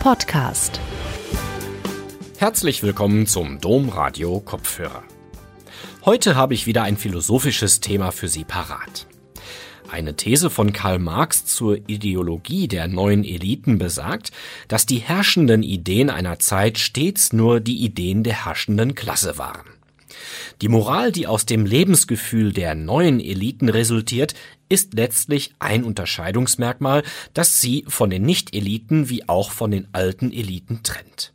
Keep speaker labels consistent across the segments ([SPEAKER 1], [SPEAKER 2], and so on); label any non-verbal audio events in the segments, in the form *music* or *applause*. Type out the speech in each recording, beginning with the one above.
[SPEAKER 1] Podcast.
[SPEAKER 2] Herzlich willkommen zum Domradio Kopfhörer. Heute habe ich wieder ein philosophisches Thema für Sie parat. Eine These von Karl Marx zur Ideologie der neuen Eliten besagt, dass die herrschenden Ideen einer Zeit stets nur die Ideen der herrschenden Klasse waren. Die Moral, die aus dem Lebensgefühl der neuen Eliten resultiert, ist letztlich ein Unterscheidungsmerkmal, das sie von den Nicht-Eliten wie auch von den alten Eliten trennt.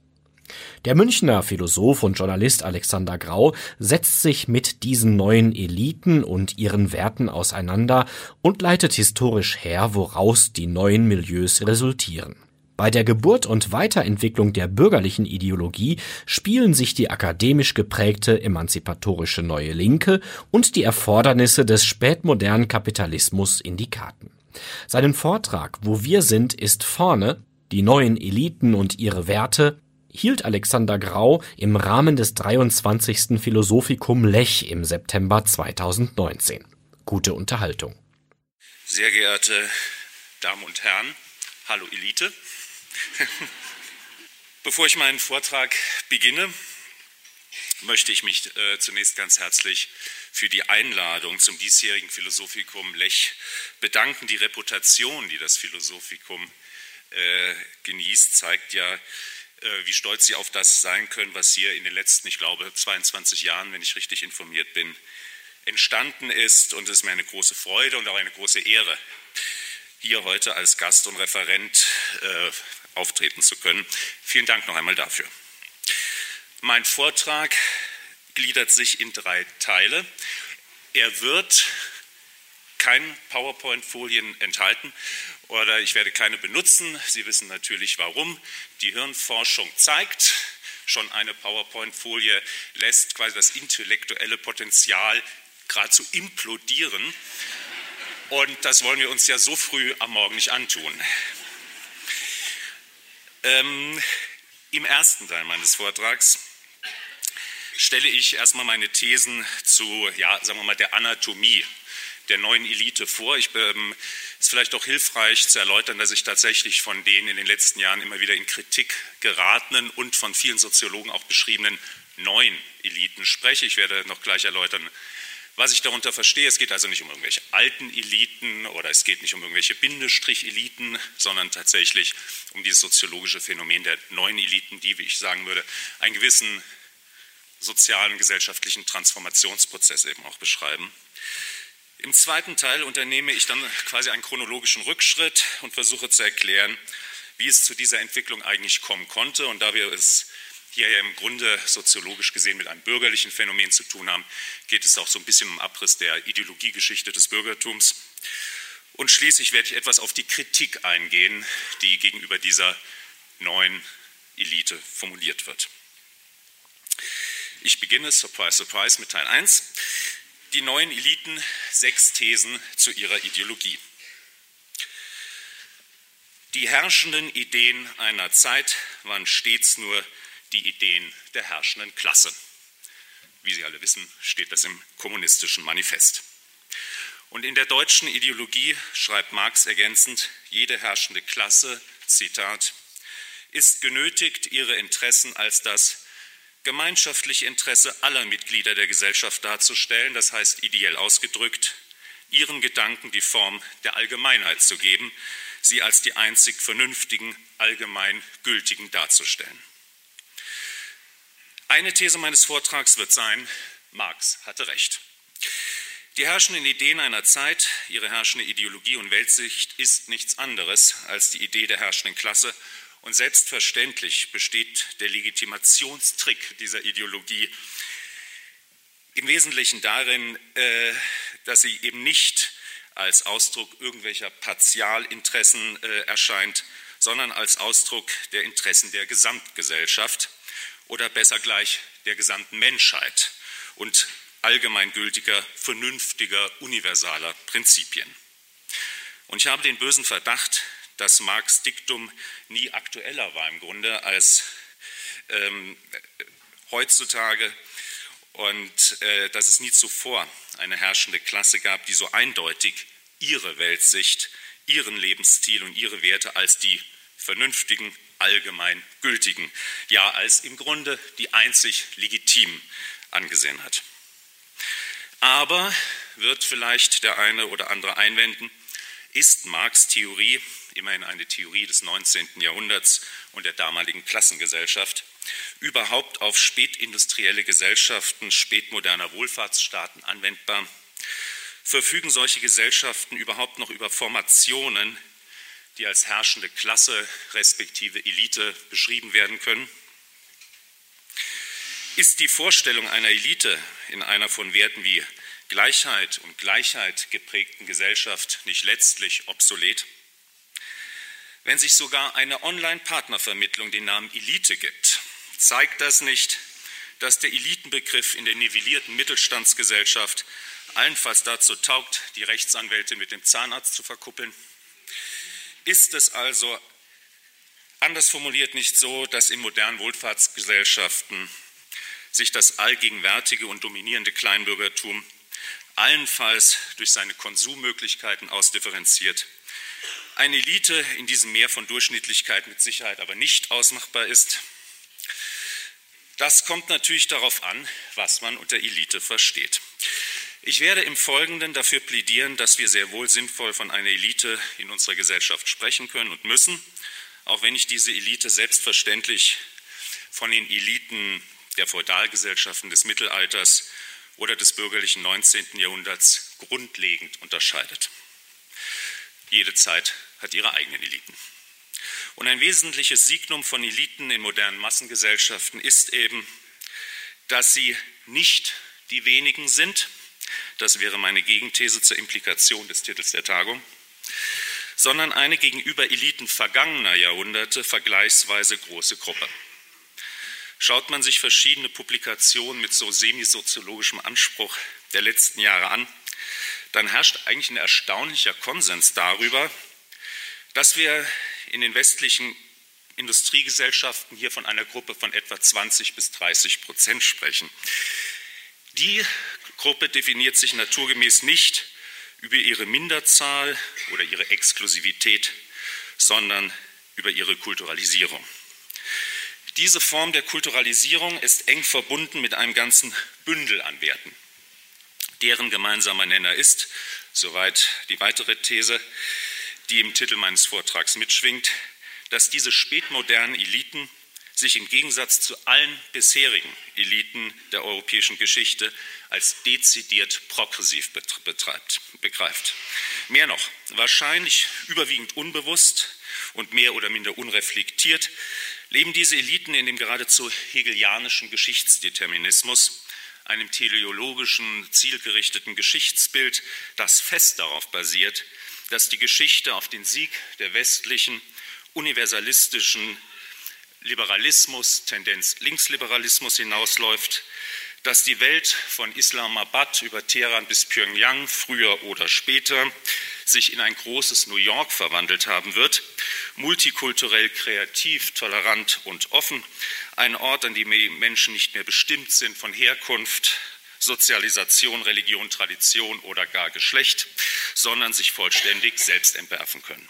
[SPEAKER 2] Der Münchner Philosoph und Journalist Alexander Grau setzt sich mit diesen neuen Eliten und ihren Werten auseinander und leitet historisch her, woraus die neuen Milieus resultieren. Bei der Geburt und Weiterentwicklung der bürgerlichen Ideologie spielen sich die akademisch geprägte emanzipatorische Neue Linke und die Erfordernisse des spätmodernen Kapitalismus in die Karten. Seinen Vortrag Wo wir sind ist vorne, die neuen Eliten und ihre Werte hielt Alexander Grau im Rahmen des 23. Philosophikum Lech im September 2019. Gute Unterhaltung.
[SPEAKER 3] Sehr geehrte Damen und Herren, hallo Elite. *laughs* Bevor ich meinen Vortrag beginne, möchte ich mich äh, zunächst ganz herzlich für die Einladung zum diesjährigen Philosophikum Lech bedanken. Die Reputation, die das Philosophikum äh, genießt, zeigt ja, äh, wie stolz Sie auf das sein können, was hier in den letzten, ich glaube, 22 Jahren, wenn ich richtig informiert bin, entstanden ist. Und es ist mir eine große Freude und auch eine große Ehre, hier heute als Gast und Referent äh, auftreten zu können. Vielen Dank noch einmal dafür. Mein Vortrag gliedert sich in drei Teile. Er wird keine PowerPoint-Folien enthalten oder ich werde keine benutzen. Sie wissen natürlich warum. Die Hirnforschung zeigt, schon eine PowerPoint-Folie lässt quasi das intellektuelle Potenzial geradezu implodieren. Und das wollen wir uns ja so früh am Morgen nicht antun. Ähm, Im ersten Teil meines Vortrags stelle ich erstmal meine Thesen zu, ja, sagen wir mal, der Anatomie der neuen Elite vor. Ich ähm, ist vielleicht auch hilfreich zu erläutern, dass ich tatsächlich von den in den letzten Jahren immer wieder in Kritik geratenen und von vielen Soziologen auch beschriebenen neuen Eliten spreche. Ich werde noch gleich erläutern, was ich darunter verstehe, es geht also nicht um irgendwelche alten Eliten oder es geht nicht um irgendwelche Bindestrich-Eliten, sondern tatsächlich um dieses soziologische Phänomen der neuen Eliten, die, wie ich sagen würde, einen gewissen sozialen, gesellschaftlichen Transformationsprozess eben auch beschreiben. Im zweiten Teil unternehme ich dann quasi einen chronologischen Rückschritt und versuche zu erklären, wie es zu dieser Entwicklung eigentlich kommen konnte. Und da wir es hier ja im Grunde soziologisch gesehen mit einem bürgerlichen Phänomen zu tun haben, geht es auch so ein bisschen um Abriss der Ideologiegeschichte des Bürgertums. Und schließlich werde ich etwas auf die Kritik eingehen, die gegenüber dieser neuen Elite formuliert wird. Ich beginne, surprise, surprise, mit Teil 1. Die neuen Eliten, sechs Thesen zu ihrer Ideologie. Die herrschenden Ideen einer Zeit waren stets nur die Ideen der herrschenden Klasse. Wie Sie alle wissen, steht das im kommunistischen Manifest. Und in der deutschen Ideologie schreibt Marx ergänzend, jede herrschende Klasse, Zitat, ist genötigt, ihre Interessen als das gemeinschaftliche Interesse aller Mitglieder der Gesellschaft darzustellen, das heißt ideell ausgedrückt, ihren Gedanken die Form der Allgemeinheit zu geben, sie als die einzig vernünftigen, allgemein gültigen darzustellen. Eine These meines Vortrags wird sein, Marx hatte recht. Die herrschenden Ideen einer Zeit, ihre herrschende Ideologie und Weltsicht ist nichts anderes als die Idee der herrschenden Klasse. Und selbstverständlich besteht der Legitimationstrick dieser Ideologie im Wesentlichen darin, äh, dass sie eben nicht als Ausdruck irgendwelcher Partialinteressen äh, erscheint, sondern als Ausdruck der Interessen der Gesamtgesellschaft oder besser gleich der gesamten Menschheit und allgemeingültiger, vernünftiger, universaler Prinzipien. Und ich habe den bösen Verdacht, dass Marx Diktum nie aktueller war im Grunde als ähm, heutzutage und äh, dass es nie zuvor eine herrschende Klasse gab, die so eindeutig ihre Weltsicht, ihren Lebensstil und ihre Werte als die vernünftigen, allgemein gültigen, ja als im Grunde die einzig legitim angesehen hat. Aber wird vielleicht der eine oder andere einwenden, ist Marx Theorie, immerhin eine Theorie des 19. Jahrhunderts und der damaligen Klassengesellschaft, überhaupt auf spätindustrielle Gesellschaften spätmoderner Wohlfahrtsstaaten anwendbar? Verfügen solche Gesellschaften überhaupt noch über Formationen, die als herrschende Klasse respektive Elite beschrieben werden können? Ist die Vorstellung einer Elite in einer von Werten wie Gleichheit und Gleichheit geprägten Gesellschaft nicht letztlich obsolet? Wenn sich sogar eine Online-Partnervermittlung den Namen Elite gibt, zeigt das nicht, dass der Elitenbegriff in der nivellierten Mittelstandsgesellschaft allenfalls dazu taugt, die Rechtsanwälte mit dem Zahnarzt zu verkuppeln? Ist es also anders formuliert nicht so, dass in modernen Wohlfahrtsgesellschaften sich das allgegenwärtige und dominierende Kleinbürgertum allenfalls durch seine Konsummöglichkeiten ausdifferenziert. Eine Elite in diesem Meer von Durchschnittlichkeit mit Sicherheit aber nicht ausmachbar ist. Das kommt natürlich darauf an, was man unter Elite versteht. Ich werde im Folgenden dafür plädieren, dass wir sehr wohl sinnvoll von einer Elite in unserer Gesellschaft sprechen können und müssen, auch wenn ich diese Elite selbstverständlich von den Eliten der Feudalgesellschaften des Mittelalters oder des bürgerlichen 19. Jahrhunderts grundlegend unterscheidet. Jede Zeit hat ihre eigenen Eliten. Und ein wesentliches Signum von Eliten in modernen Massengesellschaften ist eben, dass sie nicht die wenigen sind, das wäre meine Gegenthese zur Implikation des Titels der Tagung, sondern eine gegenüber Eliten vergangener Jahrhunderte vergleichsweise große Gruppe. Schaut man sich verschiedene Publikationen mit so semisoziologischem Anspruch der letzten Jahre an, dann herrscht eigentlich ein erstaunlicher Konsens darüber, dass wir in den westlichen Industriegesellschaften hier von einer Gruppe von etwa 20 bis 30 Prozent sprechen. Die Gruppe definiert sich naturgemäß nicht über ihre Minderzahl oder ihre Exklusivität, sondern über ihre Kulturalisierung. Diese Form der Kulturalisierung ist eng verbunden mit einem ganzen Bündel an Werten. Deren gemeinsamer Nenner ist, soweit die weitere These, die im Titel meines Vortrags mitschwingt, dass diese spätmodernen Eliten sich im Gegensatz zu allen bisherigen Eliten der europäischen Geschichte als dezidiert progressiv betreibt, begreift. Mehr noch, wahrscheinlich überwiegend unbewusst und mehr oder minder unreflektiert leben diese Eliten in dem geradezu hegelianischen Geschichtsdeterminismus, einem teleologischen, zielgerichteten Geschichtsbild, das fest darauf basiert, dass die Geschichte auf den Sieg der westlichen, universalistischen Liberalismus, Tendenz Linksliberalismus hinausläuft, dass die Welt von Islamabad über Teheran bis Pyongyang früher oder später sich in ein großes New York verwandelt haben wird, multikulturell, kreativ, tolerant und offen, ein Ort, an dem Menschen nicht mehr bestimmt sind von Herkunft, Sozialisation, Religion, Tradition oder gar Geschlecht, sondern sich vollständig selbst entwerfen können.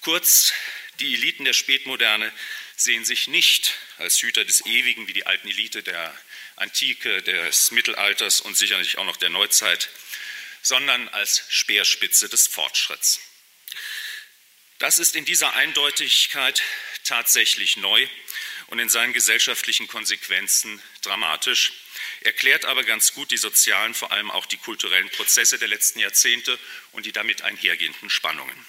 [SPEAKER 3] Kurz, die Eliten der Spätmoderne sehen sich nicht als Hüter des Ewigen wie die alten Elite der Antike, des Mittelalters und sicherlich auch noch der Neuzeit, sondern als Speerspitze des Fortschritts. Das ist in dieser Eindeutigkeit tatsächlich neu und in seinen gesellschaftlichen Konsequenzen dramatisch, erklärt aber ganz gut die sozialen, vor allem auch die kulturellen Prozesse der letzten Jahrzehnte und die damit einhergehenden Spannungen.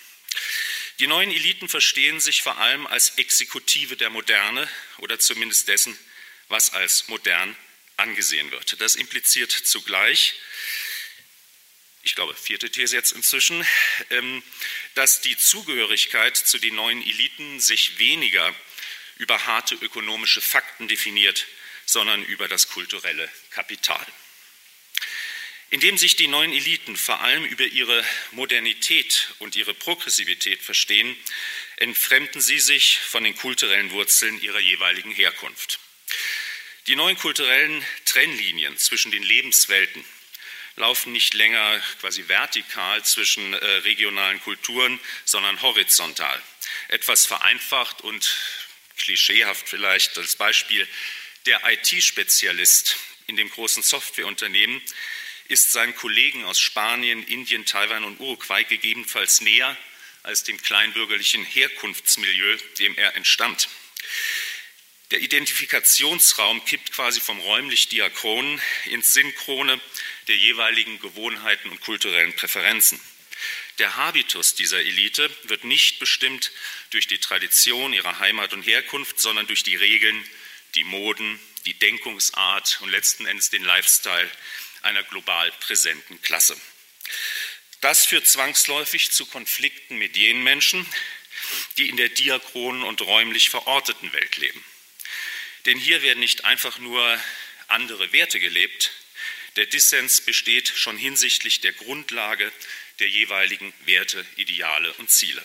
[SPEAKER 3] Die neuen Eliten verstehen sich vor allem als Exekutive der Moderne oder zumindest dessen, was als modern angesehen wird. Das impliziert zugleich, ich glaube, vierte These jetzt inzwischen, ähm, dass die Zugehörigkeit zu den neuen Eliten sich weniger über harte ökonomische Fakten definiert, sondern über das kulturelle Kapital. Indem sich die neuen Eliten vor allem über ihre Modernität und ihre Progressivität verstehen, entfremden sie sich von den kulturellen Wurzeln ihrer jeweiligen Herkunft. Die neuen kulturellen Trennlinien zwischen den Lebenswelten laufen nicht länger quasi vertikal zwischen äh, regionalen Kulturen, sondern horizontal. Etwas vereinfacht und klischeehaft vielleicht als Beispiel, der IT-Spezialist in dem großen Softwareunternehmen ist seinen Kollegen aus Spanien, Indien, Taiwan und Uruguay gegebenenfalls näher als dem kleinbürgerlichen Herkunftsmilieu, dem er entstammt. Der Identifikationsraum kippt quasi vom räumlich-diachronen ins Synchrone der jeweiligen Gewohnheiten und kulturellen Präferenzen. Der Habitus dieser Elite wird nicht bestimmt durch die Tradition ihrer Heimat und Herkunft, sondern durch die Regeln, die Moden, die Denkungsart und letzten Endes den Lifestyle einer global präsenten Klasse. Das führt zwangsläufig zu Konflikten mit jenen Menschen, die in der diachronen und räumlich verorteten Welt leben. Denn hier werden nicht einfach nur andere Werte gelebt, der Dissens besteht schon hinsichtlich der Grundlage der jeweiligen Werte, Ideale und Ziele.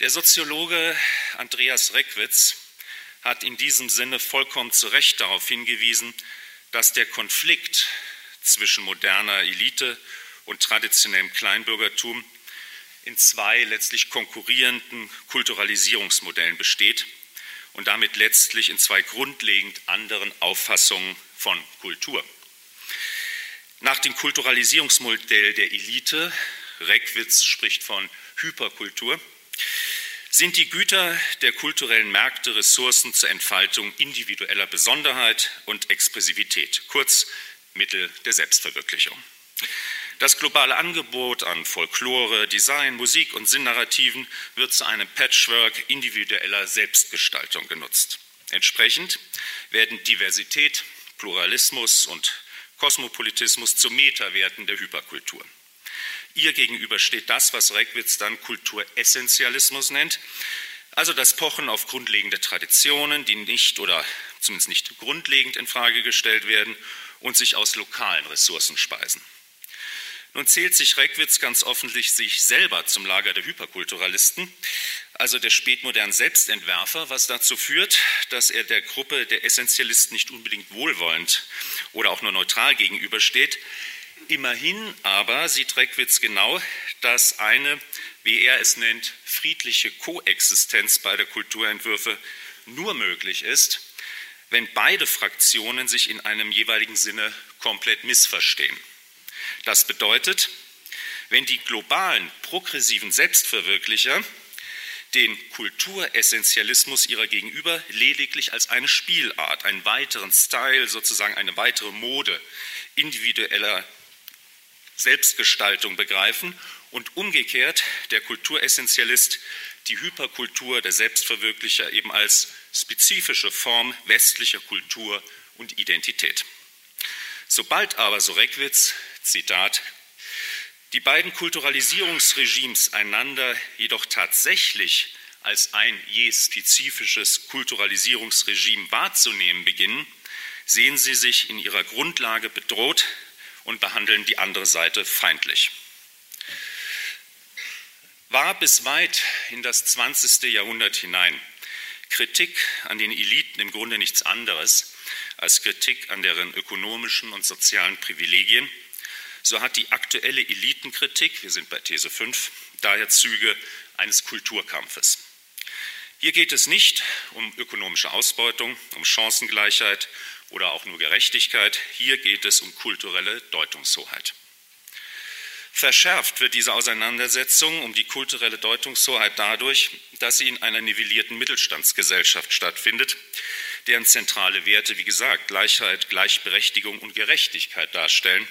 [SPEAKER 3] Der Soziologe Andreas Reckwitz hat in diesem Sinne vollkommen zu Recht darauf hingewiesen, dass der Konflikt zwischen moderner Elite und traditionellem Kleinbürgertum in zwei letztlich konkurrierenden Kulturalisierungsmodellen besteht und damit letztlich in zwei grundlegend anderen Auffassungen von Kultur. Nach dem Kulturalisierungsmodell der Elite, Reckwitz spricht von Hyperkultur, sind die Güter der kulturellen Märkte Ressourcen zur Entfaltung individueller Besonderheit und Expressivität, kurz Mittel der Selbstverwirklichung. Das globale Angebot an Folklore, Design, Musik und Sinnnarrativen wird zu einem Patchwork individueller Selbstgestaltung genutzt. Entsprechend werden Diversität, Pluralismus und Kosmopolitismus zu Metawerten der Hyperkultur. Ihr gegenüber steht das, was Reckwitz dann Kulturessentialismus nennt, also das Pochen auf grundlegende Traditionen, die nicht oder zumindest nicht grundlegend in Frage gestellt werden und sich aus lokalen Ressourcen speisen. Nun zählt sich Reckwitz ganz offensichtlich sich selber zum Lager der Hyperkulturalisten, also der spätmodernen Selbstentwerfer, was dazu führt, dass er der Gruppe der Essentialisten nicht unbedingt wohlwollend oder auch nur neutral gegenübersteht. Immerhin aber sieht Reckwitz genau, dass eine, wie er es nennt, friedliche Koexistenz beider Kulturentwürfe nur möglich ist, wenn beide Fraktionen sich in einem jeweiligen Sinne komplett missverstehen. Das bedeutet, wenn die globalen progressiven Selbstverwirklicher den Kulturessentialismus ihrer Gegenüber lediglich als eine Spielart, einen weiteren Style, sozusagen eine weitere Mode individueller Selbstgestaltung begreifen und umgekehrt der Kulturessentialist die Hyperkultur der Selbstverwirklicher eben als spezifische Form westlicher Kultur und Identität. Sobald aber, so Reckwitz, Zitat, die beiden Kulturalisierungsregimes einander jedoch tatsächlich als ein je spezifisches Kulturalisierungsregime wahrzunehmen beginnen, sehen sie sich in ihrer Grundlage bedroht und behandeln die andere Seite feindlich. War bis weit in das 20. Jahrhundert hinein Kritik an den Eliten im Grunde nichts anderes als Kritik an deren ökonomischen und sozialen Privilegien, so hat die aktuelle Elitenkritik, wir sind bei These 5, daher Züge eines Kulturkampfes. Hier geht es nicht um ökonomische Ausbeutung, um Chancengleichheit oder auch nur Gerechtigkeit. Hier geht es um kulturelle Deutungshoheit. Verschärft wird diese Auseinandersetzung um die kulturelle Deutungshoheit dadurch, dass sie in einer nivellierten Mittelstandsgesellschaft stattfindet, deren zentrale Werte, wie gesagt, Gleichheit, Gleichberechtigung und Gerechtigkeit darstellen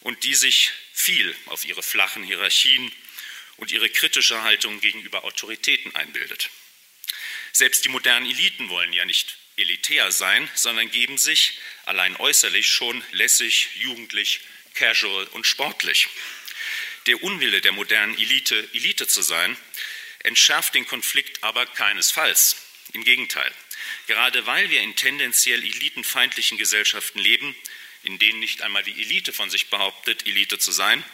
[SPEAKER 3] und die sich viel auf ihre flachen Hierarchien und ihre kritische Haltung gegenüber Autoritäten einbildet. Selbst die modernen Eliten wollen ja nicht elitär sein, sondern geben sich allein äußerlich schon lässig, jugendlich, casual und sportlich. Der Unwille der modernen Elite, Elite zu sein, entschärft den Konflikt aber keinesfalls. Im Gegenteil. Gerade weil wir in tendenziell elitenfeindlichen Gesellschaften leben, in denen nicht einmal die Elite von sich behauptet, Elite zu sein,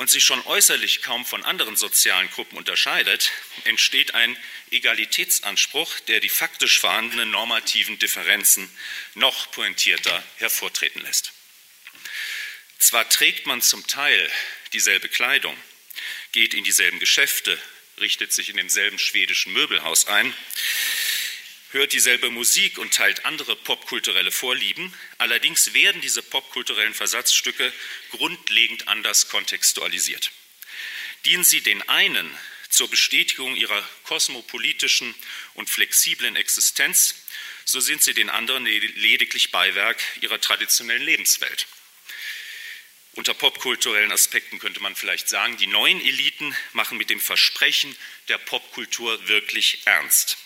[SPEAKER 3] und sich schon äußerlich kaum von anderen sozialen Gruppen unterscheidet, entsteht ein Egalitätsanspruch, der die faktisch vorhandenen normativen Differenzen noch pointierter hervortreten lässt. Zwar trägt man zum Teil dieselbe Kleidung, geht in dieselben Geschäfte, richtet sich in demselben schwedischen Möbelhaus ein, hört dieselbe Musik und teilt andere popkulturelle Vorlieben. Allerdings werden diese popkulturellen Versatzstücke grundlegend anders kontextualisiert. Dienen sie den einen zur Bestätigung ihrer kosmopolitischen und flexiblen Existenz, so sind sie den anderen lediglich Beiwerk ihrer traditionellen Lebenswelt. Unter popkulturellen Aspekten könnte man vielleicht sagen, die neuen Eliten machen mit dem Versprechen der Popkultur wirklich ernst,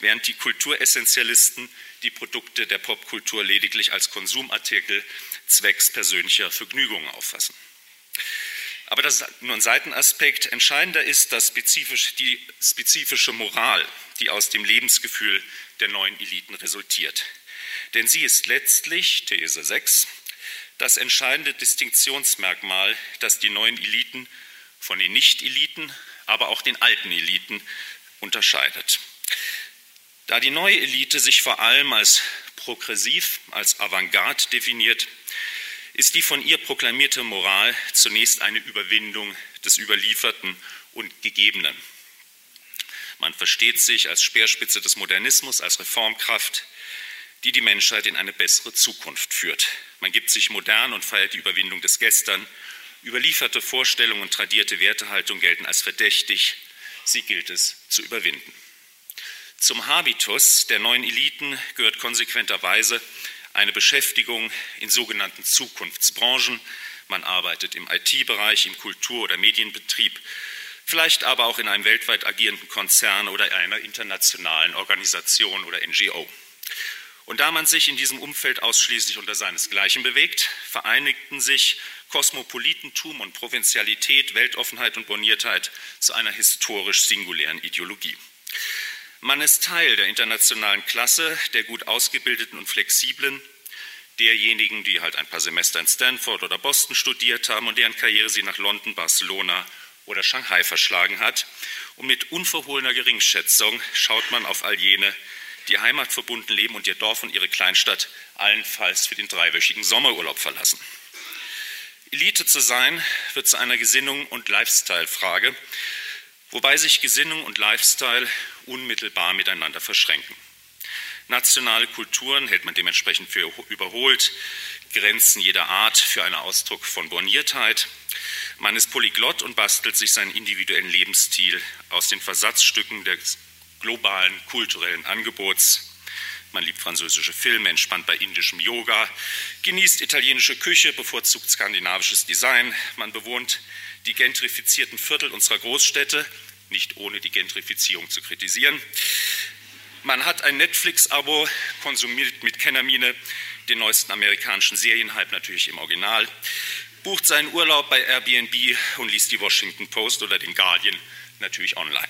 [SPEAKER 3] während die Kulturessentialisten die Produkte der Popkultur lediglich als Konsumartikel zwecks persönlicher Vergnügungen auffassen. Aber das ist nur ein Seitenaspekt. Entscheidender ist dass spezifisch, die spezifische Moral, die aus dem Lebensgefühl der neuen Eliten resultiert. Denn sie ist letztlich, These 6, das entscheidende Distinktionsmerkmal, das die neuen Eliten von den Nicht-Eliten, aber auch den alten Eliten unterscheidet. Da die neue Elite sich vor allem als progressiv, als Avantgarde definiert, ist die von ihr proklamierte Moral zunächst eine Überwindung des Überlieferten und Gegebenen. Man versteht sich als Speerspitze des Modernismus, als Reformkraft, die die Menschheit in eine bessere Zukunft führt. Man gibt sich modern und feiert die Überwindung des Gestern. Überlieferte Vorstellungen und tradierte Wertehaltung gelten als verdächtig. Sie gilt es zu überwinden. Zum Habitus der neuen Eliten gehört konsequenterweise eine Beschäftigung in sogenannten Zukunftsbranchen. Man arbeitet im IT-Bereich, im Kultur- oder Medienbetrieb, vielleicht aber auch in einem weltweit agierenden Konzern oder einer internationalen Organisation oder NGO. Und da man sich in diesem Umfeld ausschließlich unter seinesgleichen bewegt, vereinigten sich Kosmopolitentum und Provinzialität, Weltoffenheit und Boniertheit zu einer historisch singulären Ideologie. Man ist Teil der internationalen Klasse, der gut ausgebildeten und flexiblen, derjenigen, die halt ein paar Semester in Stanford oder Boston studiert haben und deren Karriere sie nach London, Barcelona oder Shanghai verschlagen hat. Und mit unverhohlener Geringschätzung schaut man auf all jene, die heimatverbunden leben und ihr Dorf und ihre Kleinstadt allenfalls für den dreiwöchigen Sommerurlaub verlassen. Elite zu sein wird zu einer Gesinnung und Lifestyle-Frage, wobei sich Gesinnung und Lifestyle unmittelbar miteinander verschränken. Nationale Kulturen hält man dementsprechend für überholt, Grenzen jeder Art für einen Ausdruck von Borniertheit. Man ist polyglott und bastelt sich seinen individuellen Lebensstil aus den Versatzstücken des globalen kulturellen Angebots. Man liebt französische Filme, entspannt bei indischem Yoga, genießt italienische Küche, bevorzugt skandinavisches Design. Man bewohnt die gentrifizierten Viertel unserer Großstädte nicht ohne die Gentrifizierung zu kritisieren. Man hat ein Netflix-Abo, konsumiert mit Kennermine den neuesten amerikanischen Serienhype natürlich im Original, bucht seinen Urlaub bei Airbnb und liest die Washington Post oder den Guardian natürlich online.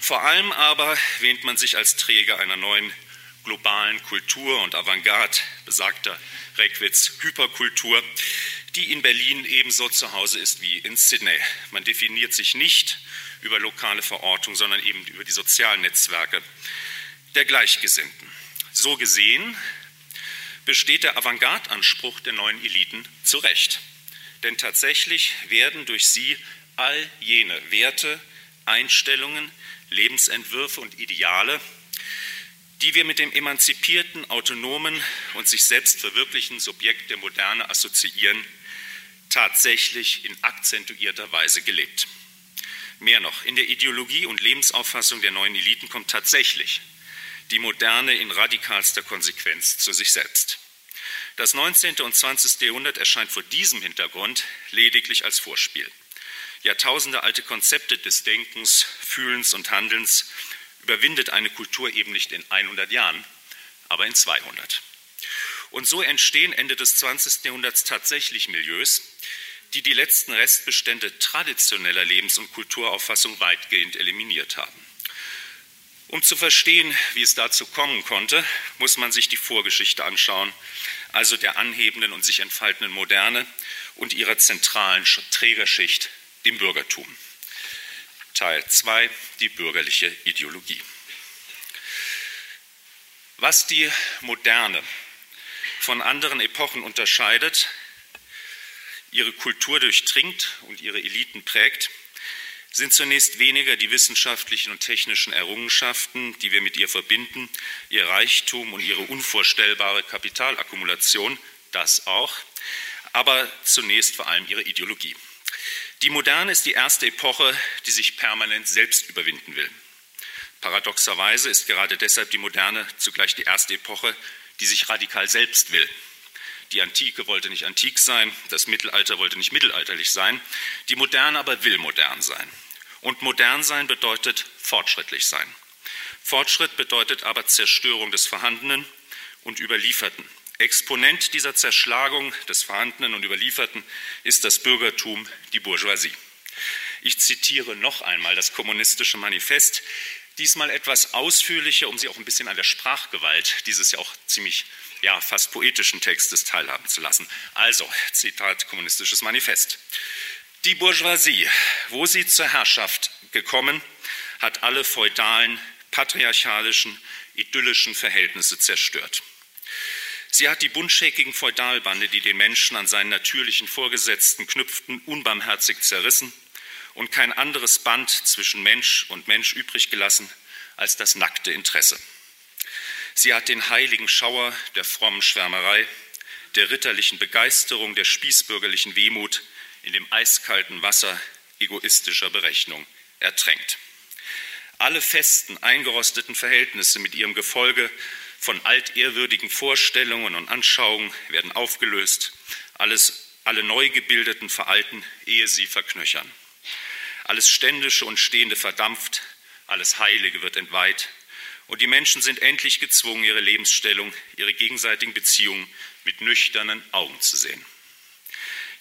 [SPEAKER 3] Vor allem aber wähnt man sich als Träger einer neuen globalen Kultur und Avantgarde, besagter Reckwitz Hyperkultur, die in Berlin ebenso zu Hause ist wie in Sydney. Man definiert sich nicht über lokale Verortung, sondern eben über die sozialen Netzwerke der Gleichgesinnten. So gesehen besteht der Avantgarde-Anspruch der neuen Eliten zu Recht. Denn tatsächlich werden durch sie all jene Werte, Einstellungen, Lebensentwürfe und Ideale, die wir mit dem emanzipierten, autonomen und sich selbst verwirklichen Subjekt der Moderne assoziieren, tatsächlich in akzentuierter Weise gelebt. Mehr noch, in der Ideologie und Lebensauffassung der neuen Eliten kommt tatsächlich die Moderne in radikalster Konsequenz zu sich selbst. Das 19. und 20. Jahrhundert erscheint vor diesem Hintergrund lediglich als Vorspiel. Jahrtausende alte Konzepte des Denkens, Fühlens und Handelns überwindet eine Kultur eben nicht in 100 Jahren, aber in 200. Und so entstehen Ende des 20. Jahrhunderts tatsächlich Milieus, die die letzten Restbestände traditioneller Lebens- und Kulturauffassung weitgehend eliminiert haben. Um zu verstehen, wie es dazu kommen konnte, muss man sich die Vorgeschichte anschauen, also der anhebenden und sich entfaltenden Moderne und ihrer zentralen Trägerschicht, dem Bürgertum. Teil 2, die bürgerliche Ideologie. Was die Moderne von anderen Epochen unterscheidet, ihre Kultur durchdringt und ihre Eliten prägt, sind zunächst weniger die wissenschaftlichen und technischen Errungenschaften, die wir mit ihr verbinden, ihr Reichtum und ihre unvorstellbare Kapitalakkumulation, das auch, aber zunächst vor allem ihre Ideologie. Die Moderne ist die erste Epoche, die sich permanent selbst überwinden will. Paradoxerweise ist gerade deshalb die Moderne zugleich die erste Epoche, die sich radikal selbst will. Die Antike wollte nicht antik sein, das Mittelalter wollte nicht mittelalterlich sein, die Moderne aber will modern sein. Und modern sein bedeutet fortschrittlich sein. Fortschritt bedeutet aber Zerstörung des Vorhandenen und Überlieferten. Exponent dieser Zerschlagung des Vorhandenen und Überlieferten ist das Bürgertum, die Bourgeoisie. Ich zitiere noch einmal das kommunistische Manifest, diesmal etwas ausführlicher, um Sie auch ein bisschen an der Sprachgewalt dieses ja auch ziemlich ja, fast poetischen Textes teilhaben zu lassen. Also, Zitat kommunistisches Manifest. Die Bourgeoisie, wo sie zur Herrschaft gekommen, hat alle feudalen, patriarchalischen, idyllischen Verhältnisse zerstört. Sie hat die buntschäkigen Feudalbande, die den Menschen an seinen natürlichen Vorgesetzten knüpften, unbarmherzig zerrissen und kein anderes Band zwischen Mensch und Mensch übrig gelassen als das nackte Interesse. Sie hat den heiligen Schauer der frommen Schwärmerei, der ritterlichen Begeisterung, der spießbürgerlichen Wehmut in dem eiskalten Wasser egoistischer Berechnung ertränkt. Alle festen, eingerosteten Verhältnisse mit ihrem Gefolge von altehrwürdigen Vorstellungen und Anschauungen werden aufgelöst, alles, alle neu gebildeten veralten, ehe sie verknöchern. Alles Ständische und Stehende verdampft, alles Heilige wird entweiht, und die Menschen sind endlich gezwungen, ihre Lebensstellung, ihre gegenseitigen Beziehungen mit nüchternen Augen zu sehen.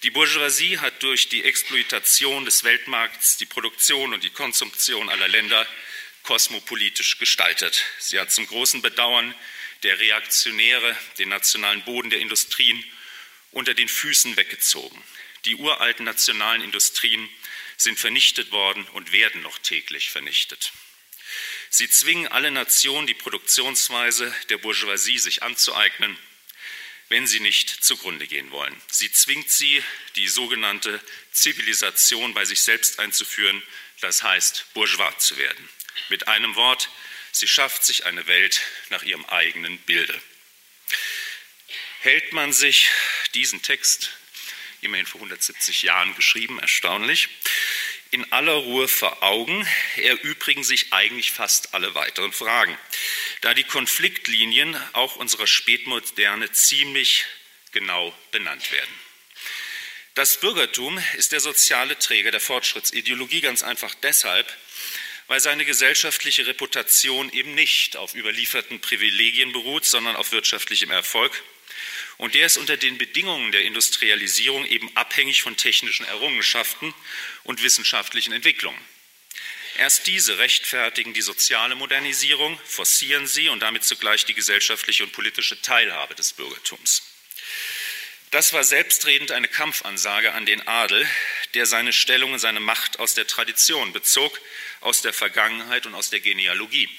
[SPEAKER 3] Die Bourgeoisie hat durch die Exploitation des Weltmarkts die Produktion und die Konsumption aller Länder kosmopolitisch gestaltet. Sie hat zum großen Bedauern der Reaktionäre den nationalen Boden der Industrien unter den Füßen weggezogen. Die uralten nationalen Industrien sind vernichtet worden und werden noch täglich vernichtet. Sie zwingen alle Nationen, die Produktionsweise der Bourgeoisie sich anzueignen, wenn sie nicht zugrunde gehen wollen. Sie zwingt sie, die sogenannte Zivilisation bei sich selbst einzuführen, das heißt bourgeois zu werden. Mit einem Wort, sie schafft sich eine Welt nach ihrem eigenen Bilde. Hält man sich diesen Text, immerhin vor 170 Jahren geschrieben, erstaunlich, in aller Ruhe vor Augen, erübrigen sich eigentlich fast alle weiteren Fragen, da die Konfliktlinien auch unserer Spätmoderne ziemlich genau benannt werden. Das Bürgertum ist der soziale Träger der Fortschrittsideologie ganz einfach deshalb, weil seine gesellschaftliche Reputation eben nicht auf überlieferten Privilegien beruht, sondern auf wirtschaftlichem Erfolg und der ist unter den Bedingungen der Industrialisierung eben abhängig von technischen Errungenschaften und wissenschaftlichen Entwicklungen. Erst diese rechtfertigen die soziale Modernisierung, forcieren sie und damit zugleich die gesellschaftliche und politische Teilhabe des Bürgertums. Das war selbstredend eine Kampfansage an den Adel, der seine Stellung und seine Macht aus der Tradition bezog, aus der Vergangenheit und aus der Genealogie.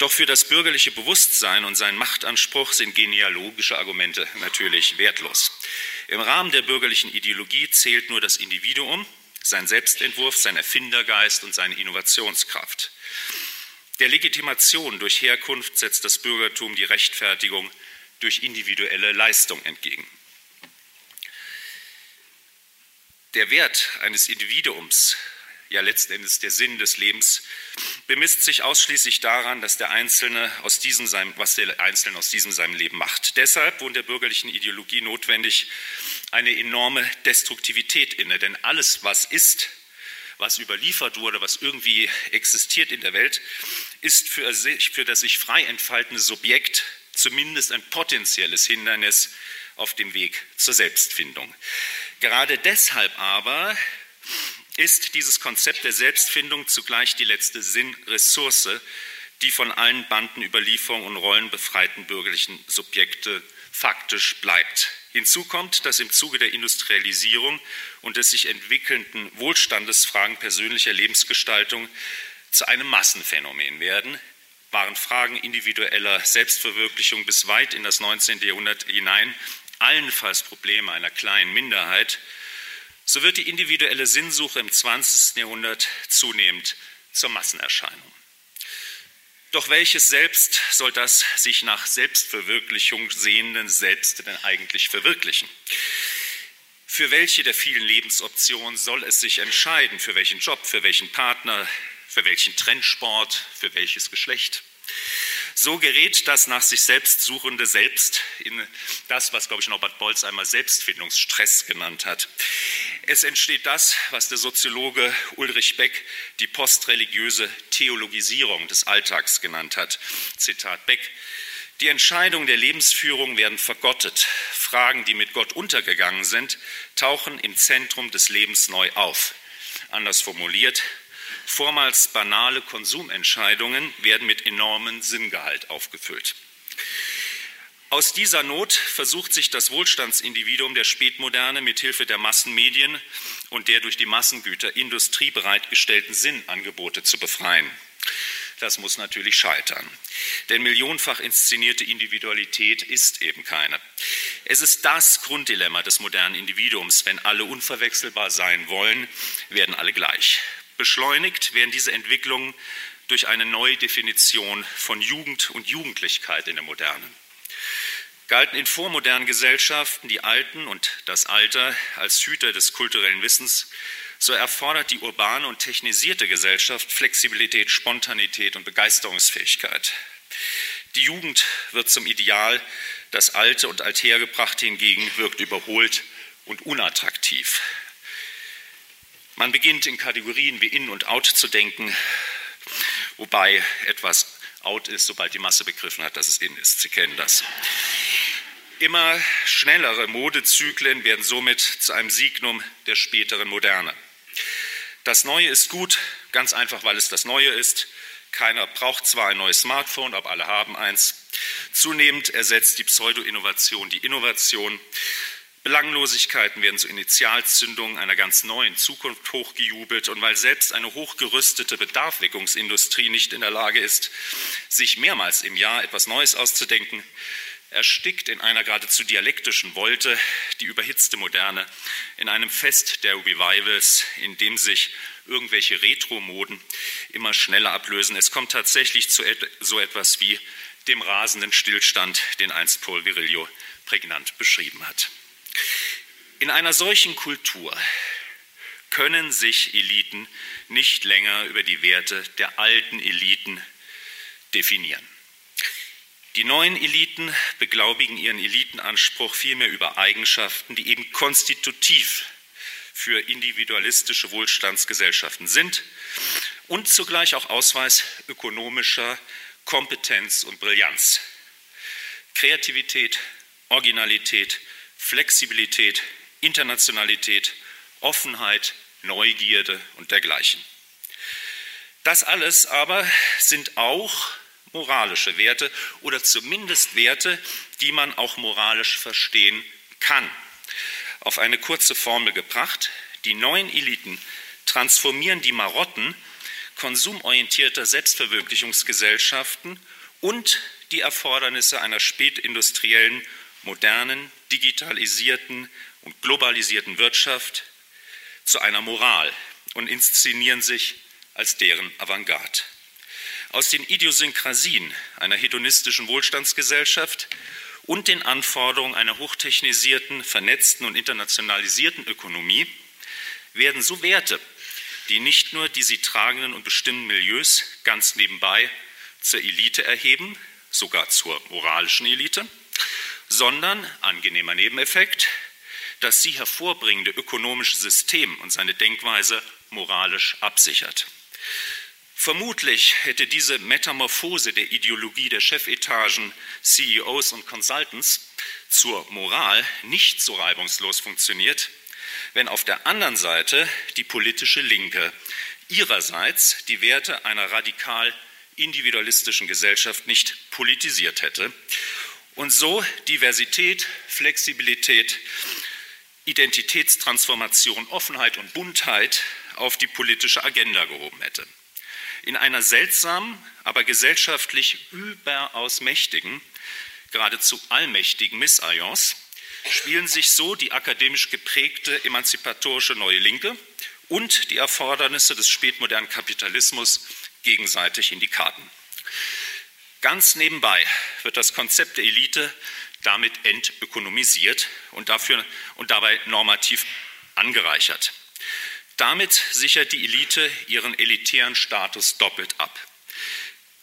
[SPEAKER 3] Doch für das bürgerliche Bewusstsein und seinen Machtanspruch sind genealogische Argumente natürlich wertlos. Im Rahmen der bürgerlichen Ideologie zählt nur das Individuum, sein Selbstentwurf, sein Erfindergeist und seine Innovationskraft. Der Legitimation durch Herkunft setzt das Bürgertum die Rechtfertigung durch individuelle Leistung entgegen. Der Wert eines Individuums ja letzten Endes der Sinn des Lebens, bemisst sich ausschließlich daran, dass der Einzelne aus diesem seinem, was der Einzelne aus diesem seinem Leben macht. Deshalb wohnt der bürgerlichen Ideologie notwendig eine enorme Destruktivität inne, denn alles, was ist, was überliefert wurde, was irgendwie existiert in der Welt, ist für, sich, für das sich frei entfaltende Subjekt zumindest ein potenzielles Hindernis auf dem Weg zur Selbstfindung. Gerade deshalb aber ist dieses Konzept der Selbstfindung zugleich die letzte Sinnressource, die von allen Bandenüberlieferungen und Rollen befreiten bürgerlichen Subjekte faktisch bleibt. Hinzu kommt, dass im Zuge der Industrialisierung und des sich entwickelnden Wohlstandes Fragen persönlicher Lebensgestaltung zu einem Massenphänomen werden, waren Fragen individueller Selbstverwirklichung bis weit in das 19. Jahrhundert hinein allenfalls Probleme einer kleinen Minderheit, so wird die individuelle Sinnsuche im 20. Jahrhundert zunehmend zur Massenerscheinung. Doch welches Selbst soll das sich nach Selbstverwirklichung sehenden Selbst denn eigentlich verwirklichen? Für welche der vielen Lebensoptionen soll es sich entscheiden? Für welchen Job, für welchen Partner, für welchen Trendsport, für welches Geschlecht? So gerät das nach sich selbst suchende Selbst in das, was, glaube ich, Norbert Bolz einmal Selbstfindungsstress genannt hat. Es entsteht das, was der Soziologe Ulrich Beck die postreligiöse Theologisierung des Alltags genannt hat. Zitat Beck. Die Entscheidungen der Lebensführung werden vergottet. Fragen, die mit Gott untergegangen sind, tauchen im Zentrum des Lebens neu auf. Anders formuliert, Vormals banale Konsumentscheidungen werden mit enormem Sinngehalt aufgefüllt. Aus dieser Not versucht sich das Wohlstandsindividuum der Spätmoderne mit Hilfe der Massenmedien und der durch die Massengüterindustrie bereitgestellten Sinnangebote zu befreien. Das muss natürlich scheitern. Denn millionenfach inszenierte Individualität ist eben keine. Es ist das Grunddilemma des modernen Individuums. Wenn alle unverwechselbar sein wollen, werden alle gleich. Beschleunigt werden diese Entwicklungen durch eine neue Definition von Jugend und Jugendlichkeit in der Moderne. Galten in vormodernen Gesellschaften die Alten und das Alter als Hüter des kulturellen Wissens, so erfordert die urbane und technisierte Gesellschaft Flexibilität, Spontanität und Begeisterungsfähigkeit. Die Jugend wird zum Ideal, das Alte und Althergebrachte hingegen wirkt überholt und unattraktiv. Man beginnt in Kategorien wie in und out zu denken, wobei etwas out ist, sobald die Masse begriffen hat, dass es in ist. Sie kennen das. Immer schnellere Modezyklen werden somit zu einem Signum der späteren Moderne. Das Neue ist gut, ganz einfach, weil es das Neue ist. Keiner braucht zwar ein neues Smartphone, aber alle haben eins. Zunehmend ersetzt die Pseudo-Innovation die Innovation. Belanglosigkeiten werden zu Initialzündungen einer ganz neuen Zukunft hochgejubelt. Und weil selbst eine hochgerüstete Bedarfweckungsindustrie nicht in der Lage ist, sich mehrmals im Jahr etwas Neues auszudenken, erstickt in einer geradezu dialektischen Wolte die überhitzte Moderne in einem Fest der Revivals, in dem sich irgendwelche Retro-Moden immer schneller ablösen. Es kommt tatsächlich zu so etwas wie dem rasenden Stillstand, den einst Paul Virilio prägnant beschrieben hat. In einer solchen Kultur können sich Eliten nicht länger über die Werte der alten Eliten definieren. Die neuen Eliten beglaubigen ihren Elitenanspruch vielmehr über Eigenschaften, die eben konstitutiv für individualistische Wohlstandsgesellschaften sind und zugleich auch Ausweis ökonomischer Kompetenz und Brillanz. Kreativität, Originalität, Flexibilität, Internationalität, Offenheit, Neugierde und dergleichen. Das alles aber sind auch moralische Werte oder zumindest Werte, die man auch moralisch verstehen kann. Auf eine kurze Formel gebracht, die neuen Eliten transformieren die Marotten konsumorientierter Selbstverwirklichungsgesellschaften und die Erfordernisse einer spätindustriellen modernen, digitalisierten und globalisierten Wirtschaft zu einer Moral und inszenieren sich als deren Avantgarde. Aus den Idiosynkrasien einer hedonistischen Wohlstandsgesellschaft und den Anforderungen einer hochtechnisierten, vernetzten und internationalisierten Ökonomie werden so Werte, die nicht nur die sie tragenden und bestimmten Milieus ganz nebenbei zur Elite erheben, sogar zur moralischen Elite, sondern, angenehmer Nebeneffekt, das sie hervorbringende ökonomische System und seine Denkweise moralisch absichert. Vermutlich hätte diese Metamorphose der Ideologie der Chefetagen, CEOs und Consultants zur Moral nicht so reibungslos funktioniert, wenn auf der anderen Seite die politische Linke ihrerseits die Werte einer radikal individualistischen Gesellschaft nicht politisiert hätte und so Diversität, Flexibilität, Identitätstransformation, Offenheit und Buntheit auf die politische Agenda gehoben hätte. In einer seltsamen, aber gesellschaftlich überaus mächtigen, geradezu allmächtigen Missalliance spielen sich so die akademisch geprägte emanzipatorische Neue Linke und die Erfordernisse des spätmodernen Kapitalismus gegenseitig in die Karten. Ganz nebenbei wird das Konzept der Elite damit entökonomisiert und, dafür, und dabei normativ angereichert. Damit sichert die Elite ihren elitären Status doppelt ab.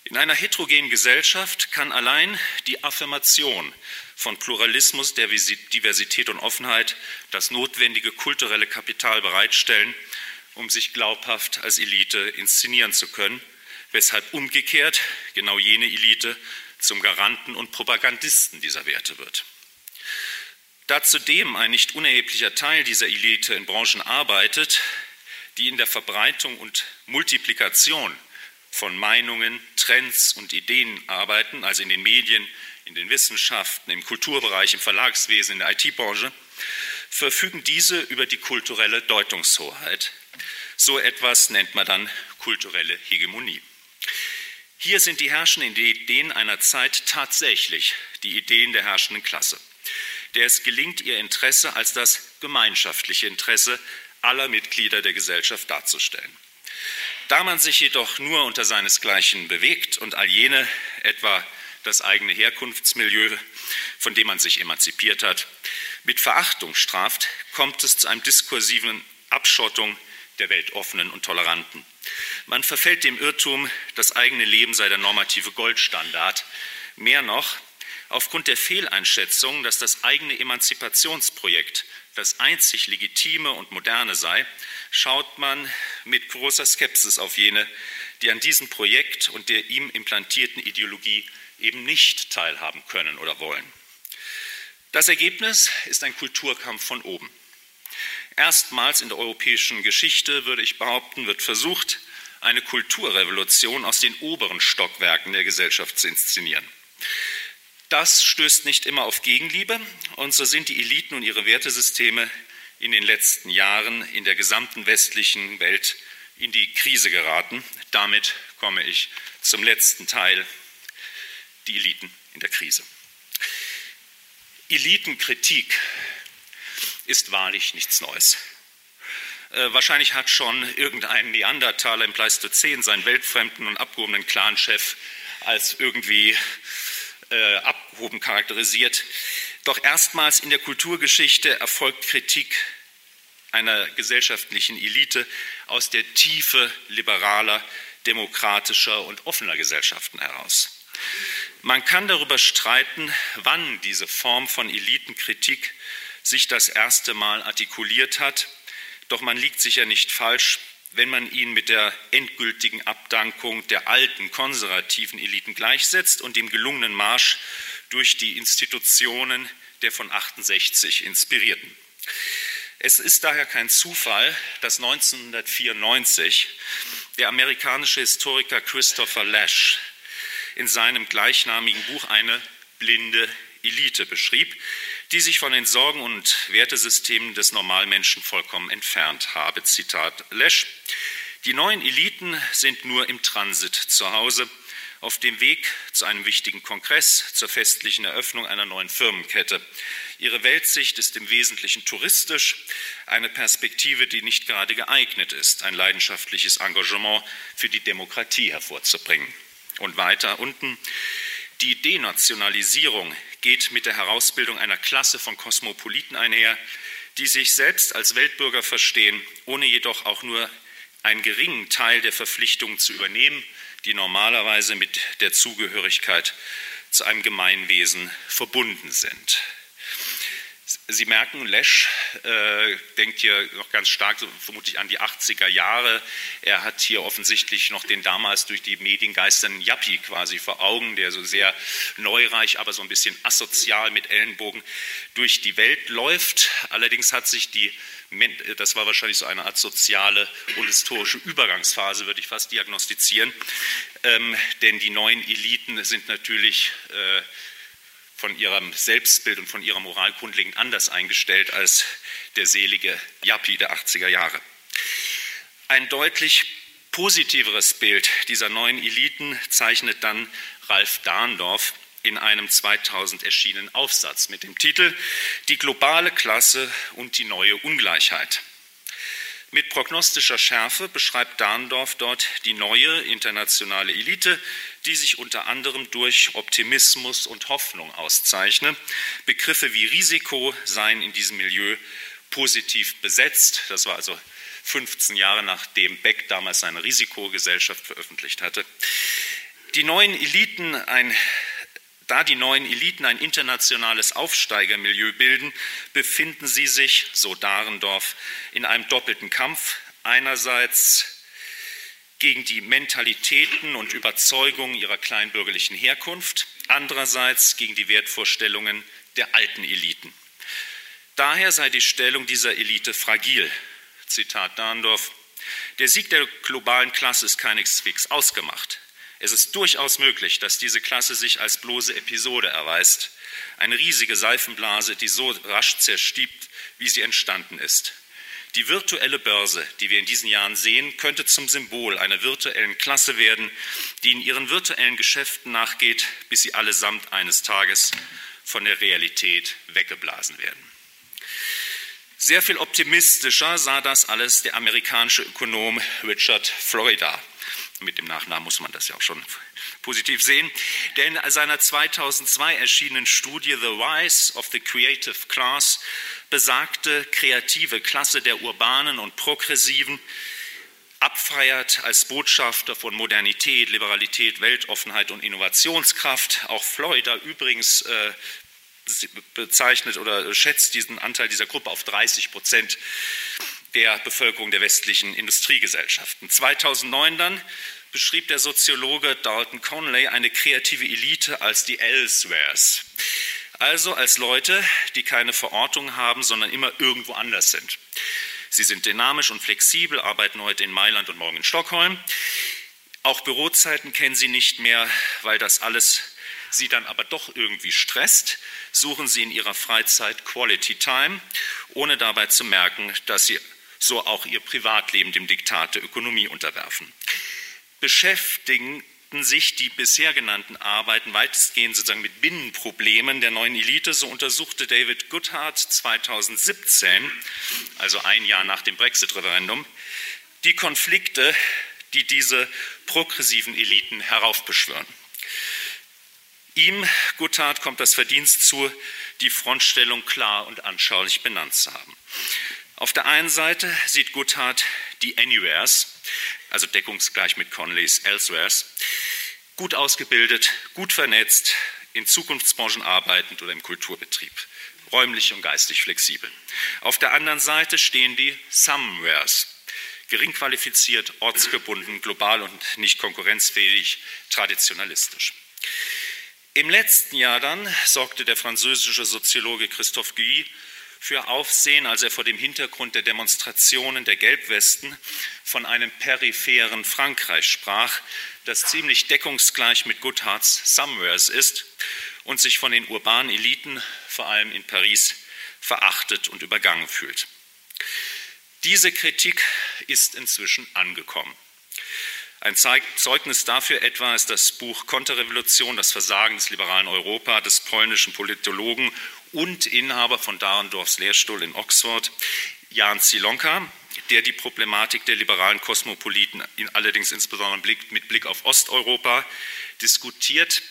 [SPEAKER 3] In einer heterogenen Gesellschaft kann allein die Affirmation von Pluralismus, Diversität und Offenheit das notwendige kulturelle Kapital bereitstellen, um sich glaubhaft als Elite inszenieren zu können, weshalb umgekehrt genau jene Elite zum Garanten und Propagandisten dieser Werte wird. Da zudem ein nicht unerheblicher Teil dieser Elite in Branchen arbeitet, die in der Verbreitung und Multiplikation von Meinungen, Trends und Ideen arbeiten, also in den Medien, in den Wissenschaften, im Kulturbereich, im Verlagswesen, in der IT-Branche, verfügen diese über die kulturelle Deutungshoheit. So etwas nennt man dann kulturelle Hegemonie. Hier sind die herrschenden Ideen einer Zeit tatsächlich die Ideen der herrschenden Klasse, der es gelingt, ihr Interesse als das gemeinschaftliche Interesse aller Mitglieder der Gesellschaft darzustellen. Da man sich jedoch nur unter seinesgleichen bewegt und all jene, etwa das eigene Herkunftsmilieu, von dem man sich emanzipiert hat, mit Verachtung straft, kommt es zu einem diskursiven Abschottung der weltoffenen und Toleranten. Man verfällt dem Irrtum, das eigene Leben sei der normative Goldstandard. Mehr noch, aufgrund der Fehleinschätzung, dass das eigene Emanzipationsprojekt das einzig Legitime und Moderne sei, schaut man mit großer Skepsis auf jene, die an diesem Projekt und der ihm implantierten Ideologie eben nicht teilhaben können oder wollen. Das Ergebnis ist ein Kulturkampf von oben. Erstmals in der europäischen Geschichte, würde ich behaupten, wird versucht, eine Kulturrevolution aus den oberen Stockwerken der Gesellschaft zu inszenieren. Das stößt nicht immer auf Gegenliebe und so sind die Eliten und ihre Wertesysteme in den letzten Jahren in der gesamten westlichen Welt in die Krise geraten. Damit komme ich zum letzten Teil, die Eliten in der Krise. Elitenkritik ist wahrlich nichts Neues. Äh, wahrscheinlich hat schon irgendein Neandertaler im Pleistozän seinen weltfremden und abgehobenen Clanchef als irgendwie äh, abgehoben charakterisiert. Doch erstmals in der Kulturgeschichte erfolgt Kritik einer gesellschaftlichen Elite aus der Tiefe liberaler, demokratischer und offener Gesellschaften heraus. Man kann darüber streiten, wann diese Form von Elitenkritik sich das erste Mal artikuliert hat, doch man liegt sicher nicht falsch, wenn man ihn mit der endgültigen Abdankung der alten konservativen Eliten gleichsetzt und dem gelungenen Marsch durch die Institutionen der von 68 Inspirierten. Es ist daher kein Zufall, dass 1994 der amerikanische Historiker Christopher Lash in seinem gleichnamigen Buch eine blinde Elite beschrieb, die sich von den Sorgen und Wertesystemen des Normalmenschen vollkommen entfernt habe. Zitat Lesch. Die neuen Eliten sind nur im Transit zu Hause, auf dem Weg zu einem wichtigen Kongress, zur festlichen Eröffnung einer neuen Firmenkette. Ihre Weltsicht ist im Wesentlichen touristisch, eine Perspektive, die nicht gerade geeignet ist, ein leidenschaftliches Engagement für die Demokratie hervorzubringen. Und weiter unten, die Denationalisierung geht mit der Herausbildung einer Klasse von Kosmopoliten einher, die sich selbst als Weltbürger verstehen, ohne jedoch auch nur einen geringen Teil der Verpflichtungen zu übernehmen, die normalerweise mit der Zugehörigkeit zu einem Gemeinwesen verbunden sind. Sie merken, Lesch äh, denkt hier noch ganz stark, so vermutlich an die 80er Jahre. Er hat hier offensichtlich noch den damals durch die Medien Yappi quasi vor Augen, der so sehr neureich, aber so ein bisschen asozial mit Ellenbogen durch die Welt läuft. Allerdings hat sich die, das war wahrscheinlich so eine Art soziale und historische Übergangsphase, würde ich fast diagnostizieren, ähm, denn die neuen Eliten sind natürlich äh, von ihrem Selbstbild und von ihrer Moral grundlegend anders eingestellt als der selige Yappi der 80er Jahre. Ein deutlich positiveres Bild dieser neuen Eliten zeichnet dann Ralf Dahndorf in einem 2000 erschienenen Aufsatz mit dem Titel Die globale Klasse und die neue Ungleichheit. Mit prognostischer Schärfe beschreibt Dahndorf dort die neue internationale Elite, die sich unter anderem durch Optimismus und Hoffnung auszeichne. Begriffe wie Risiko seien in diesem Milieu positiv besetzt. Das war also 15 Jahre nachdem Beck damals seine Risikogesellschaft veröffentlicht hatte. Die neuen Eliten ein da die neuen Eliten ein internationales Aufsteigermilieu bilden, befinden sie sich, so Dahrendorf, in einem doppelten Kampf. Einerseits gegen die Mentalitäten und Überzeugungen ihrer kleinbürgerlichen Herkunft, andererseits gegen die Wertvorstellungen der alten Eliten. Daher sei die Stellung dieser Elite fragil. Zitat Dahndorf. Der Sieg der globalen Klasse ist keineswegs ausgemacht. Es ist durchaus möglich, dass diese Klasse sich als bloße Episode erweist, eine riesige Seifenblase, die so rasch zerstiebt, wie sie entstanden ist. Die virtuelle Börse, die wir in diesen Jahren sehen, könnte zum Symbol einer virtuellen Klasse werden, die in ihren virtuellen Geschäften nachgeht, bis sie allesamt eines Tages von der Realität weggeblasen werden. Sehr viel optimistischer sah das alles der amerikanische Ökonom Richard Florida. Mit dem Nachnamen muss man das ja auch schon positiv sehen. Der in seiner 2002 erschienenen Studie The Rise of the Creative Class besagte kreative Klasse der Urbanen und Progressiven abfeiert als Botschafter von Modernität, Liberalität, Weltoffenheit und Innovationskraft. Auch Florida übrigens äh, bezeichnet oder schätzt diesen Anteil dieser Gruppe auf 30 Prozent der Bevölkerung der westlichen Industriegesellschaften. 2009 dann beschrieb der Soziologe Dalton Conley eine kreative Elite als die Elsewheres. Also als Leute, die keine Verortung haben, sondern immer irgendwo anders sind. Sie sind dynamisch und flexibel, arbeiten heute in Mailand und morgen in Stockholm. Auch Bürozeiten kennen sie nicht mehr, weil das alles sie dann aber doch irgendwie stresst, suchen sie in ihrer Freizeit Quality Time, ohne dabei zu merken, dass sie so auch ihr Privatleben dem Diktat der Ökonomie unterwerfen. Beschäftigen sich die bisher genannten Arbeiten weitestgehend sozusagen mit Binnenproblemen der neuen Elite. So untersuchte David Goodhart 2017, also ein Jahr nach dem Brexit-Referendum, die Konflikte, die diese progressiven Eliten heraufbeschwören. Ihm, Goodhart, kommt das Verdienst zu, die Frontstellung klar und anschaulich benannt zu haben. Auf der einen Seite sieht Goodhart die Anywheres, also deckungsgleich mit Conleys Elsewheres, gut ausgebildet, gut vernetzt, in Zukunftsbranchen arbeitend oder im Kulturbetrieb, räumlich und geistig flexibel. Auf der anderen Seite stehen die Somewheres, gering qualifiziert, ortsgebunden, global und nicht konkurrenzfähig, traditionalistisch. Im letzten Jahr dann sorgte der französische Soziologe Christophe Guy für Aufsehen, als er vor dem Hintergrund der Demonstrationen der Gelbwesten von einem peripheren Frankreich sprach, das ziemlich deckungsgleich mit Goodharts Somewheres ist und sich von den urbanen Eliten, vor allem in Paris, verachtet und übergangen fühlt. Diese Kritik ist inzwischen angekommen. Ein Zeugnis dafür etwa ist das Buch Konterrevolution, das Versagen des liberalen Europa des polnischen Politologen und Inhaber von Dahrendorfs Lehrstuhl in Oxford, Jan Zilonka, der die Problematik der liberalen Kosmopoliten allerdings insbesondere mit Blick auf Osteuropa diskutiert,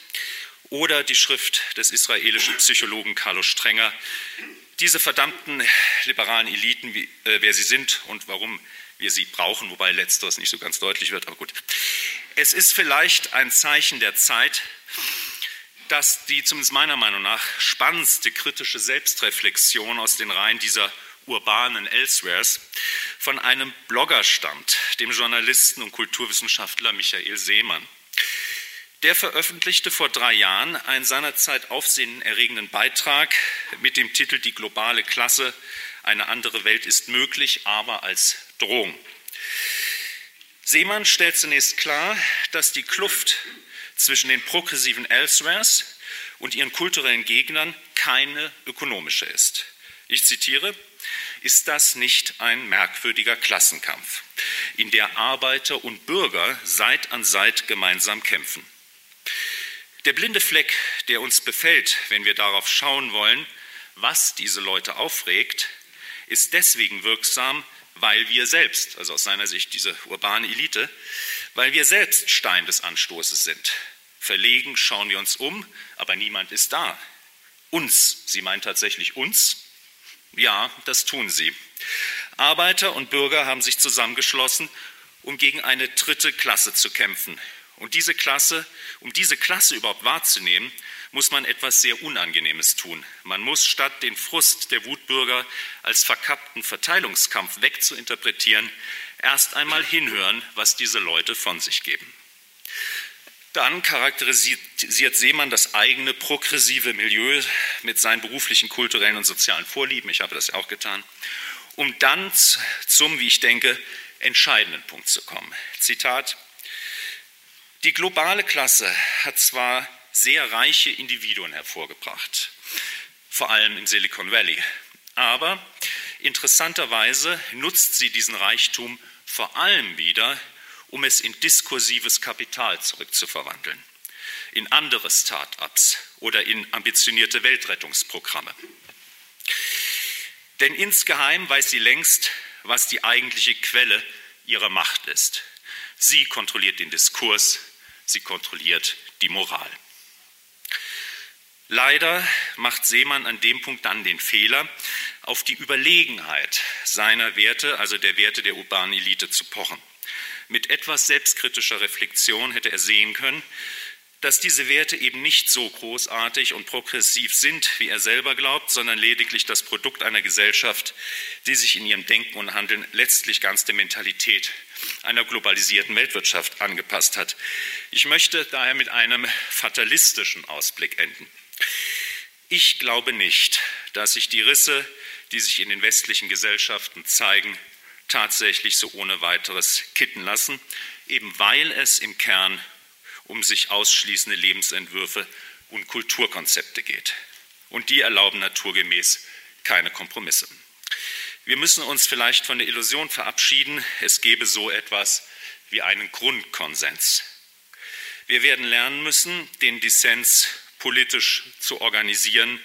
[SPEAKER 3] oder die Schrift des israelischen Psychologen Carlos Strenger. Diese verdammten liberalen Eliten, wie, äh, wer sie sind und warum wir sie brauchen, wobei letzteres nicht so ganz deutlich wird, aber gut. Es ist vielleicht ein Zeichen der Zeit, dass die zumindest meiner Meinung nach spannendste kritische Selbstreflexion aus den Reihen dieser urbanen Elsewheres von einem Blogger stammt, dem Journalisten und Kulturwissenschaftler Michael Seemann. Der veröffentlichte vor drei Jahren einen seinerzeit aufsehenerregenden Beitrag mit dem Titel Die globale Klasse, eine andere Welt ist möglich, aber als Drohung. Seemann stellt zunächst klar, dass die Kluft zwischen den progressiven Elsewheres und ihren kulturellen Gegnern keine ökonomische ist. Ich zitiere, ist das nicht ein merkwürdiger Klassenkampf, in der Arbeiter und Bürger Seit an Seit gemeinsam kämpfen? Der blinde Fleck, der uns befällt, wenn wir darauf schauen wollen, was diese Leute aufregt, ist deswegen wirksam, weil wir selbst, also aus seiner Sicht diese urbane Elite, weil wir selbst Stein des Anstoßes sind. Verlegen schauen wir uns um, aber niemand ist da. Uns, sie meint tatsächlich uns? Ja, das tun sie. Arbeiter und Bürger haben sich zusammengeschlossen, um gegen eine dritte Klasse zu kämpfen. Und diese Klasse, um diese Klasse überhaupt wahrzunehmen, muss man etwas sehr Unangenehmes tun. Man muss statt den Frust der Wutbürger als verkappten Verteilungskampf wegzuinterpretieren, erst einmal hinhören, was diese Leute von sich geben. Dann charakterisiert Seemann das eigene progressive Milieu mit seinen beruflichen, kulturellen und sozialen Vorlieben. Ich habe das ja auch getan. Um dann zum, wie ich denke, entscheidenden Punkt zu kommen. Zitat. Die globale Klasse hat zwar sehr reiche Individuen hervorgebracht, vor allem im Silicon Valley, aber interessanterweise nutzt sie diesen Reichtum vor allem wieder, um es in diskursives Kapital zurückzuverwandeln, in andere Start-ups oder in ambitionierte Weltrettungsprogramme. Denn insgeheim weiß sie längst, was die eigentliche Quelle ihrer Macht ist. Sie kontrolliert den Diskurs, sie kontrolliert die Moral. Leider macht Seemann an dem Punkt dann den Fehler, auf die Überlegenheit seiner Werte, also der Werte der urbanen Elite, zu pochen. Mit etwas selbstkritischer Reflexion hätte er sehen können, dass diese Werte eben nicht so großartig und progressiv sind, wie er selber glaubt, sondern lediglich das Produkt einer Gesellschaft, die sich in ihrem Denken und Handeln letztlich ganz der Mentalität einer globalisierten Weltwirtschaft angepasst hat. Ich möchte daher mit einem fatalistischen Ausblick enden. Ich glaube nicht, dass sich die Risse, die sich in den westlichen Gesellschaften zeigen, tatsächlich so ohne weiteres kitten lassen, eben weil es im Kern um sich ausschließende Lebensentwürfe und Kulturkonzepte geht. Und die erlauben naturgemäß keine Kompromisse. Wir müssen uns vielleicht von der Illusion verabschieden, es gebe so etwas wie einen Grundkonsens. Wir werden lernen müssen, den Dissens politisch zu organisieren,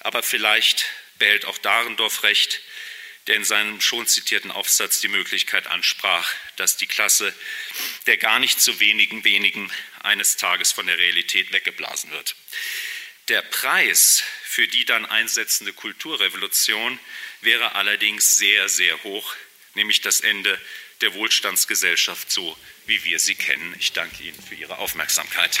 [SPEAKER 3] aber vielleicht behält auch Dahrendorf recht, der in seinem schon zitierten Aufsatz die Möglichkeit ansprach, dass die Klasse der gar nicht so wenigen wenigen eines Tages von der Realität weggeblasen wird. Der Preis für die dann einsetzende Kulturrevolution wäre allerdings sehr, sehr hoch, nämlich das Ende der Wohlstandsgesellschaft so, wie wir sie kennen. Ich danke Ihnen für Ihre Aufmerksamkeit.